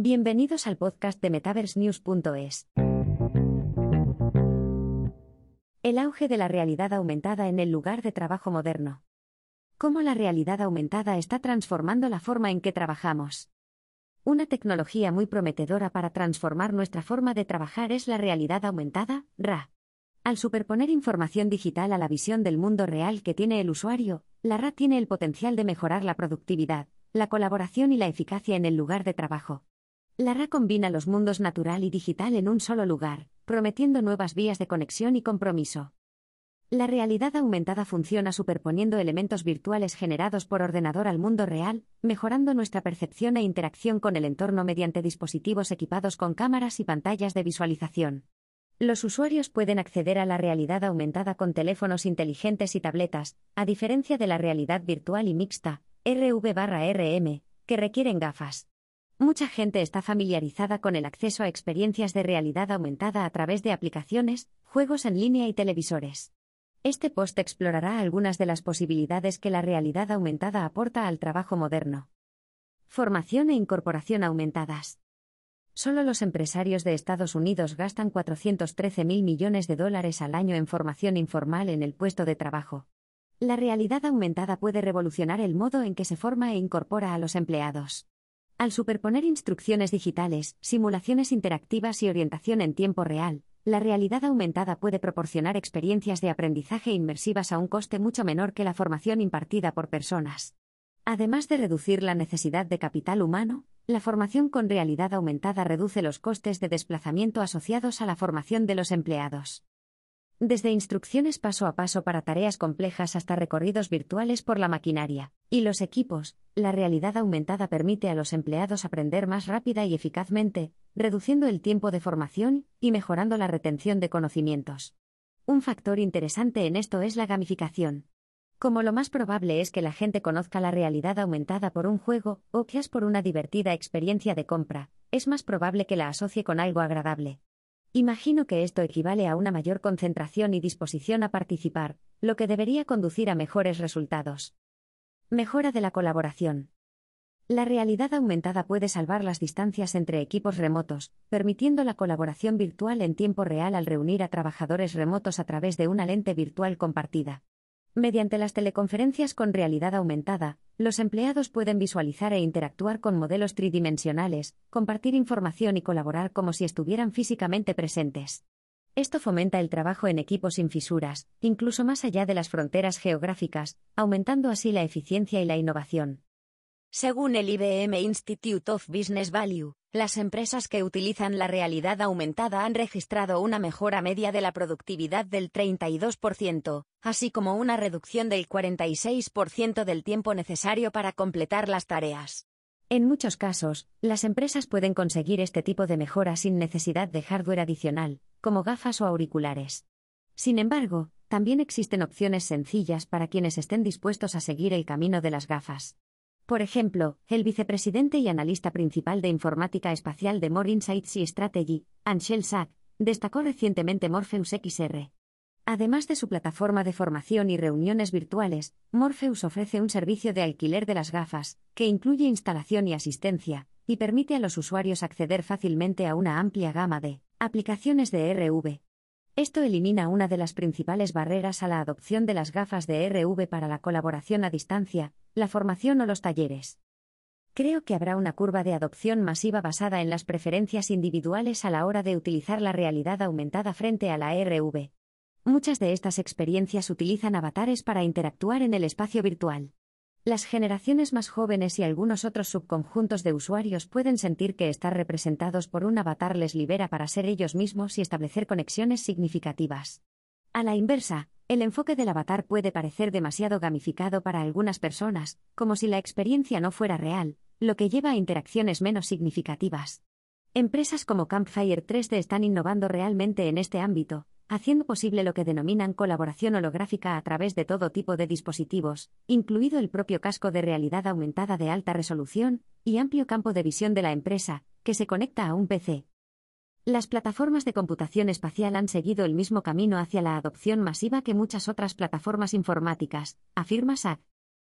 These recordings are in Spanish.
Bienvenidos al podcast de MetaverseNews.es. El auge de la realidad aumentada en el lugar de trabajo moderno. ¿Cómo la realidad aumentada está transformando la forma en que trabajamos? Una tecnología muy prometedora para transformar nuestra forma de trabajar es la realidad aumentada, RA. Al superponer información digital a la visión del mundo real que tiene el usuario, la RA tiene el potencial de mejorar la productividad, la colaboración y la eficacia en el lugar de trabajo. La RA combina los mundos natural y digital en un solo lugar, prometiendo nuevas vías de conexión y compromiso. La realidad aumentada funciona superponiendo elementos virtuales generados por ordenador al mundo real, mejorando nuestra percepción e interacción con el entorno mediante dispositivos equipados con cámaras y pantallas de visualización. Los usuarios pueden acceder a la realidad aumentada con teléfonos inteligentes y tabletas, a diferencia de la realidad virtual y mixta, RV-RM, que requieren gafas. Mucha gente está familiarizada con el acceso a experiencias de realidad aumentada a través de aplicaciones, juegos en línea y televisores. Este post explorará algunas de las posibilidades que la realidad aumentada aporta al trabajo moderno. Formación e incorporación aumentadas. Solo los empresarios de Estados Unidos gastan 413 mil millones de dólares al año en formación informal en el puesto de trabajo. La realidad aumentada puede revolucionar el modo en que se forma e incorpora a los empleados. Al superponer instrucciones digitales, simulaciones interactivas y orientación en tiempo real, la realidad aumentada puede proporcionar experiencias de aprendizaje inmersivas a un coste mucho menor que la formación impartida por personas. Además de reducir la necesidad de capital humano, la formación con realidad aumentada reduce los costes de desplazamiento asociados a la formación de los empleados. Desde instrucciones paso a paso para tareas complejas hasta recorridos virtuales por la maquinaria y los equipos, la realidad aumentada permite a los empleados aprender más rápida y eficazmente, reduciendo el tiempo de formación y mejorando la retención de conocimientos. Un factor interesante en esto es la gamificación. Como lo más probable es que la gente conozca la realidad aumentada por un juego o quizás por una divertida experiencia de compra, es más probable que la asocie con algo agradable. Imagino que esto equivale a una mayor concentración y disposición a participar, lo que debería conducir a mejores resultados. Mejora de la colaboración. La realidad aumentada puede salvar las distancias entre equipos remotos, permitiendo la colaboración virtual en tiempo real al reunir a trabajadores remotos a través de una lente virtual compartida. Mediante las teleconferencias con realidad aumentada, los empleados pueden visualizar e interactuar con modelos tridimensionales, compartir información y colaborar como si estuvieran físicamente presentes. Esto fomenta el trabajo en equipos sin fisuras, incluso más allá de las fronteras geográficas, aumentando así la eficiencia y la innovación. Según el IBM Institute of Business Value, las empresas que utilizan la realidad aumentada han registrado una mejora media de la productividad del 32%, así como una reducción del 46% del tiempo necesario para completar las tareas. En muchos casos, las empresas pueden conseguir este tipo de mejora sin necesidad de hardware adicional, como gafas o auriculares. Sin embargo, también existen opciones sencillas para quienes estén dispuestos a seguir el camino de las gafas. Por ejemplo, el vicepresidente y analista principal de informática espacial de More Insights y Strategy, Anshel Sack, destacó recientemente Morpheus XR. Además de su plataforma de formación y reuniones virtuales, Morpheus ofrece un servicio de alquiler de las gafas, que incluye instalación y asistencia, y permite a los usuarios acceder fácilmente a una amplia gama de aplicaciones de RV. Esto elimina una de las principales barreras a la adopción de las gafas de RV para la colaboración a distancia, la formación o los talleres. Creo que habrá una curva de adopción masiva basada en las preferencias individuales a la hora de utilizar la realidad aumentada frente a la RV. Muchas de estas experiencias utilizan avatares para interactuar en el espacio virtual. Las generaciones más jóvenes y algunos otros subconjuntos de usuarios pueden sentir que estar representados por un avatar les libera para ser ellos mismos y establecer conexiones significativas. A la inversa, el enfoque del avatar puede parecer demasiado gamificado para algunas personas, como si la experiencia no fuera real, lo que lleva a interacciones menos significativas. Empresas como Campfire 3D están innovando realmente en este ámbito, haciendo posible lo que denominan colaboración holográfica a través de todo tipo de dispositivos, incluido el propio casco de realidad aumentada de alta resolución y amplio campo de visión de la empresa, que se conecta a un PC. Las plataformas de computación espacial han seguido el mismo camino hacia la adopción masiva que muchas otras plataformas informáticas, afirma SAC.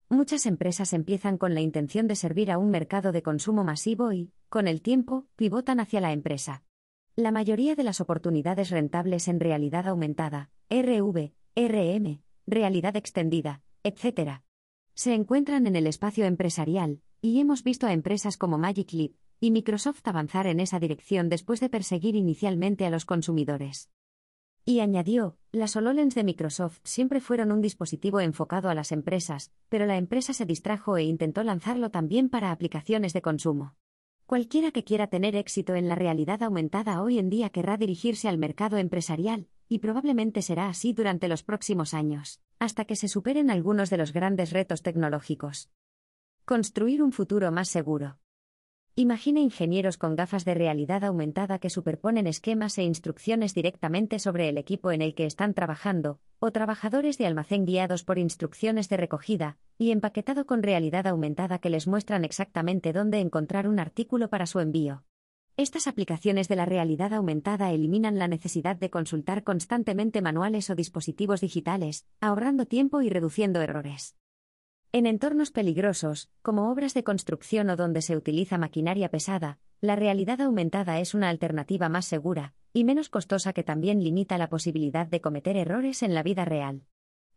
Muchas empresas empiezan con la intención de servir a un mercado de consumo masivo y, con el tiempo, pivotan hacia la empresa. La mayoría de las oportunidades rentables en realidad aumentada, RV, RM, realidad extendida, etc., se encuentran en el espacio empresarial, y hemos visto a empresas como Magic Leap y Microsoft avanzar en esa dirección después de perseguir inicialmente a los consumidores. Y añadió, las HoloLens de Microsoft siempre fueron un dispositivo enfocado a las empresas, pero la empresa se distrajo e intentó lanzarlo también para aplicaciones de consumo. Cualquiera que quiera tener éxito en la realidad aumentada hoy en día querrá dirigirse al mercado empresarial, y probablemente será así durante los próximos años, hasta que se superen algunos de los grandes retos tecnológicos. Construir un futuro más seguro. Imagine ingenieros con gafas de realidad aumentada que superponen esquemas e instrucciones directamente sobre el equipo en el que están trabajando, o trabajadores de almacén guiados por instrucciones de recogida, y empaquetado con realidad aumentada que les muestran exactamente dónde encontrar un artículo para su envío. Estas aplicaciones de la realidad aumentada eliminan la necesidad de consultar constantemente manuales o dispositivos digitales, ahorrando tiempo y reduciendo errores. En entornos peligrosos, como obras de construcción o donde se utiliza maquinaria pesada, la realidad aumentada es una alternativa más segura, y menos costosa que también limita la posibilidad de cometer errores en la vida real.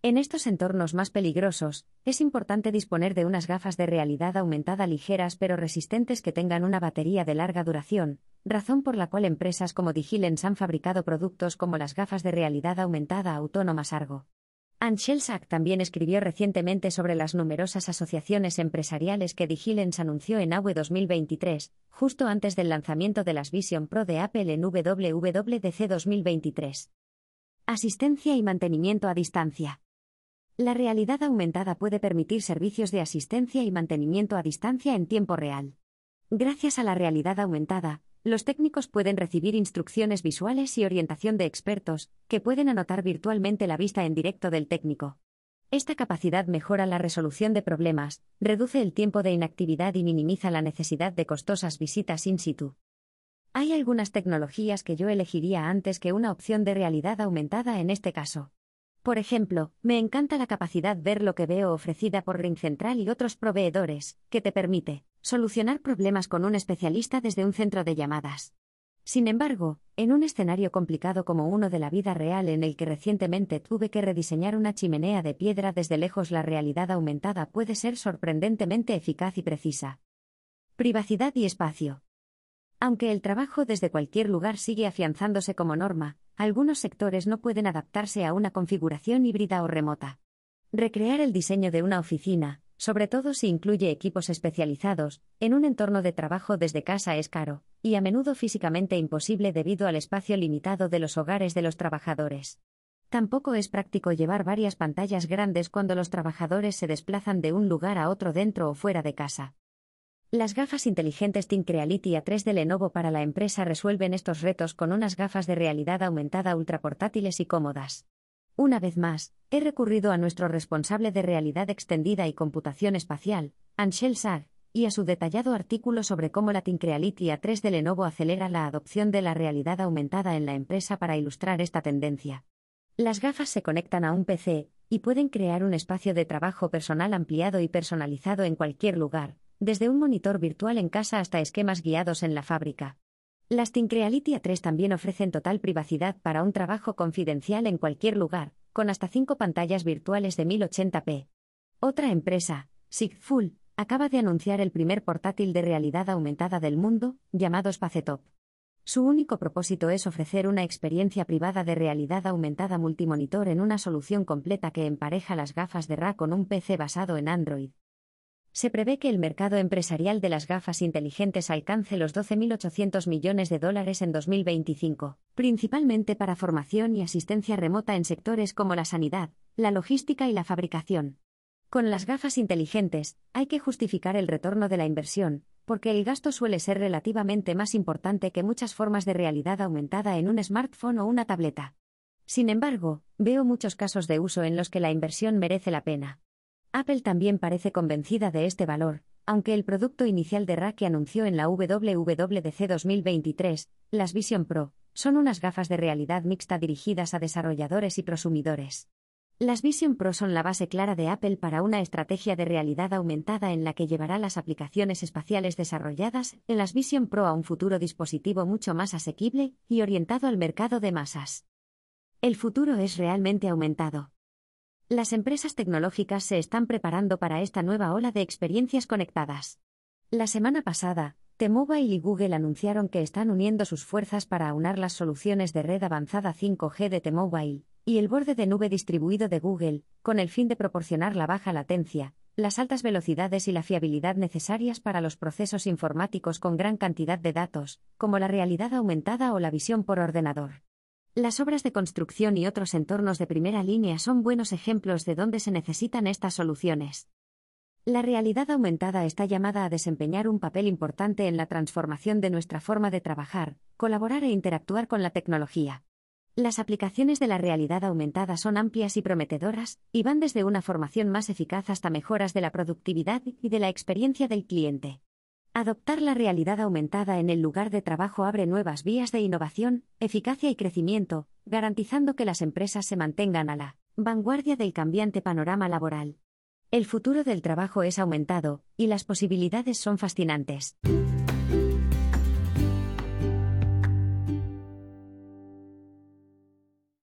En estos entornos más peligrosos, es importante disponer de unas gafas de realidad aumentada ligeras pero resistentes que tengan una batería de larga duración, razón por la cual empresas como Digilens han fabricado productos como las gafas de realidad aumentada autónomas Argo. Anshel Sack también escribió recientemente sobre las numerosas asociaciones empresariales que Digilens anunció en AWE 2023, justo antes del lanzamiento de las Vision Pro de Apple en WWDC 2023. Asistencia y mantenimiento a distancia. La realidad aumentada puede permitir servicios de asistencia y mantenimiento a distancia en tiempo real. Gracias a la realidad aumentada, los técnicos pueden recibir instrucciones visuales y orientación de expertos, que pueden anotar virtualmente la vista en directo del técnico. Esta capacidad mejora la resolución de problemas, reduce el tiempo de inactividad y minimiza la necesidad de costosas visitas in situ. Hay algunas tecnologías que yo elegiría antes que una opción de realidad aumentada en este caso. Por ejemplo, me encanta la capacidad ver lo que veo ofrecida por Ring Central y otros proveedores, que te permite solucionar problemas con un especialista desde un centro de llamadas. Sin embargo, en un escenario complicado como uno de la vida real en el que recientemente tuve que rediseñar una chimenea de piedra desde lejos, la realidad aumentada puede ser sorprendentemente eficaz y precisa. Privacidad y espacio. Aunque el trabajo desde cualquier lugar sigue afianzándose como norma, algunos sectores no pueden adaptarse a una configuración híbrida o remota. Recrear el diseño de una oficina, sobre todo si incluye equipos especializados, en un entorno de trabajo desde casa es caro, y a menudo físicamente imposible debido al espacio limitado de los hogares de los trabajadores. Tampoco es práctico llevar varias pantallas grandes cuando los trabajadores se desplazan de un lugar a otro dentro o fuera de casa. Las gafas inteligentes Think Reality A3 de Lenovo para la empresa resuelven estos retos con unas gafas de realidad aumentada ultraportátiles y cómodas. Una vez más, he recurrido a nuestro responsable de realidad extendida y computación espacial, Anshel Sag, y a su detallado artículo sobre cómo la Think Reality A3 de Lenovo acelera la adopción de la realidad aumentada en la empresa para ilustrar esta tendencia. Las gafas se conectan a un PC, y pueden crear un espacio de trabajo personal ampliado y personalizado en cualquier lugar, desde un monitor virtual en casa hasta esquemas guiados en la fábrica. Las Reality A3 también ofrecen total privacidad para un trabajo confidencial en cualquier lugar, con hasta cinco pantallas virtuales de 1080p. Otra empresa, Sigful, acaba de anunciar el primer portátil de realidad aumentada del mundo, llamado Spacetop. Su único propósito es ofrecer una experiencia privada de realidad aumentada multimonitor en una solución completa que empareja las gafas de RA con un PC basado en Android. Se prevé que el mercado empresarial de las gafas inteligentes alcance los 12.800 millones de dólares en 2025, principalmente para formación y asistencia remota en sectores como la sanidad, la logística y la fabricación. Con las gafas inteligentes, hay que justificar el retorno de la inversión, porque el gasto suele ser relativamente más importante que muchas formas de realidad aumentada en un smartphone o una tableta. Sin embargo, veo muchos casos de uso en los que la inversión merece la pena. Apple también parece convencida de este valor, aunque el producto inicial de RA que anunció en la WWDC 2023, las Vision Pro, son unas gafas de realidad mixta dirigidas a desarrolladores y prosumidores. Las Vision Pro son la base clara de Apple para una estrategia de realidad aumentada en la que llevará las aplicaciones espaciales desarrolladas en las Vision Pro a un futuro dispositivo mucho más asequible y orientado al mercado de masas. El futuro es realmente aumentado. Las empresas tecnológicas se están preparando para esta nueva ola de experiencias conectadas. La semana pasada, T-Mobile y Google anunciaron que están uniendo sus fuerzas para aunar las soluciones de red avanzada 5G de T-Mobile y el borde de nube distribuido de Google, con el fin de proporcionar la baja latencia, las altas velocidades y la fiabilidad necesarias para los procesos informáticos con gran cantidad de datos, como la realidad aumentada o la visión por ordenador. Las obras de construcción y otros entornos de primera línea son buenos ejemplos de dónde se necesitan estas soluciones. La realidad aumentada está llamada a desempeñar un papel importante en la transformación de nuestra forma de trabajar, colaborar e interactuar con la tecnología. Las aplicaciones de la realidad aumentada son amplias y prometedoras, y van desde una formación más eficaz hasta mejoras de la productividad y de la experiencia del cliente. Adoptar la realidad aumentada en el lugar de trabajo abre nuevas vías de innovación, eficacia y crecimiento, garantizando que las empresas se mantengan a la vanguardia del cambiante panorama laboral. El futuro del trabajo es aumentado, y las posibilidades son fascinantes.